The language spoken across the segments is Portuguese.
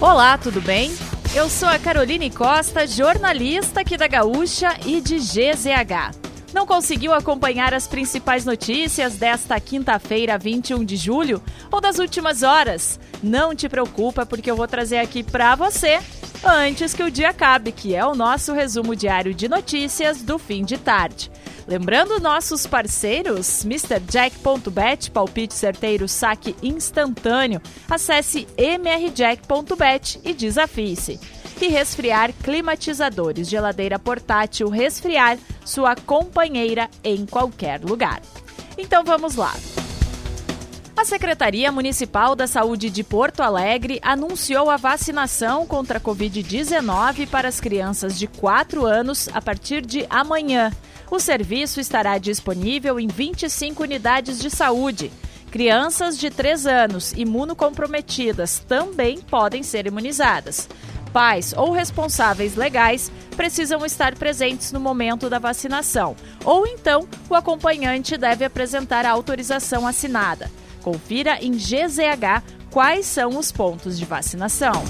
Olá, tudo bem? Eu sou a Caroline Costa, jornalista aqui da Gaúcha e de GZH. Não conseguiu acompanhar as principais notícias desta quinta-feira, 21 de julho, ou das últimas horas? Não te preocupa, porque eu vou trazer aqui para você antes que o dia acabe, que é o nosso resumo diário de notícias do fim de tarde. Lembrando nossos parceiros, MrJack.bet, palpite certeiro, saque instantâneo. Acesse mrjack.bet e desafie-se. E resfriar climatizadores, geladeira portátil, resfriar sua companheira em qualquer lugar. Então vamos lá. A Secretaria Municipal da Saúde de Porto Alegre anunciou a vacinação contra a Covid-19 para as crianças de 4 anos a partir de amanhã. O serviço estará disponível em 25 unidades de saúde. Crianças de 3 anos imunocomprometidas também podem ser imunizadas. Pais ou responsáveis legais precisam estar presentes no momento da vacinação, ou então o acompanhante deve apresentar a autorização assinada. Confira em GZH quais são os pontos de vacinação.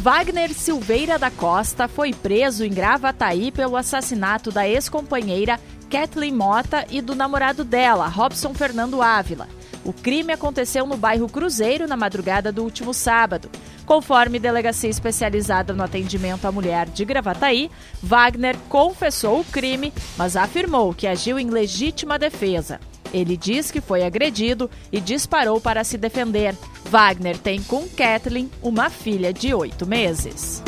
Wagner Silveira da Costa foi preso em Gravataí pelo assassinato da ex-companheira Kathleen Mota e do namorado dela, Robson Fernando Ávila. O crime aconteceu no bairro Cruzeiro na madrugada do último sábado. Conforme delegacia especializada no atendimento à mulher de Gravataí, Wagner confessou o crime, mas afirmou que agiu em legítima defesa. Ele diz que foi agredido e disparou para se defender. Wagner tem com Kathleen uma filha de oito meses.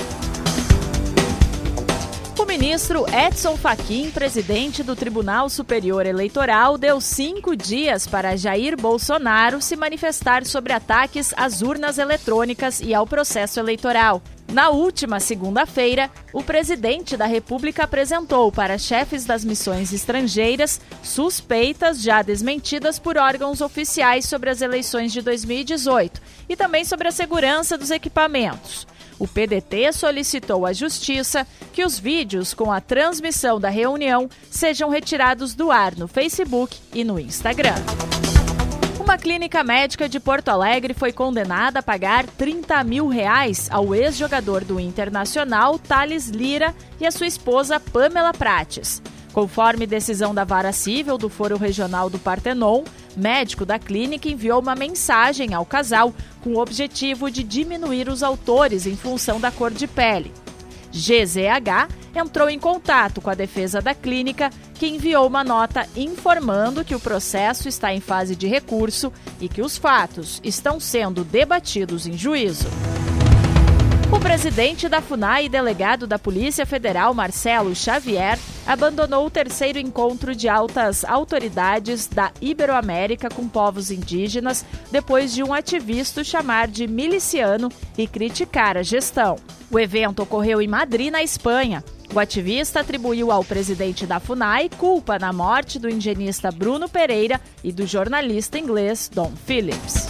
O ministro Edson Fachin, presidente do Tribunal Superior Eleitoral, deu cinco dias para Jair Bolsonaro se manifestar sobre ataques às urnas eletrônicas e ao processo eleitoral. Na última segunda-feira, o presidente da República apresentou para chefes das missões estrangeiras suspeitas já desmentidas por órgãos oficiais sobre as eleições de 2018 e também sobre a segurança dos equipamentos. O PDT solicitou à Justiça que os vídeos com a transmissão da reunião sejam retirados do ar no Facebook e no Instagram. Uma clínica médica de Porto Alegre foi condenada a pagar 30 mil reais ao ex-jogador do Internacional, Thales Lira, e a sua esposa, Pamela Prates. Conforme decisão da Vara Civil do Foro Regional do Partenon, médico da clínica enviou uma mensagem ao casal com o objetivo de diminuir os autores em função da cor de pele. GZH entrou em contato com a defesa da clínica, que enviou uma nota informando que o processo está em fase de recurso e que os fatos estão sendo debatidos em juízo. O presidente da FUNAI e delegado da Polícia Federal, Marcelo Xavier, abandonou o terceiro encontro de altas autoridades da Iberoamérica com povos indígenas depois de um ativista chamar de miliciano e criticar a gestão. O evento ocorreu em Madrid, na Espanha. O ativista atribuiu ao presidente da FUNAI culpa na morte do indigenista Bruno Pereira e do jornalista inglês Don Phillips.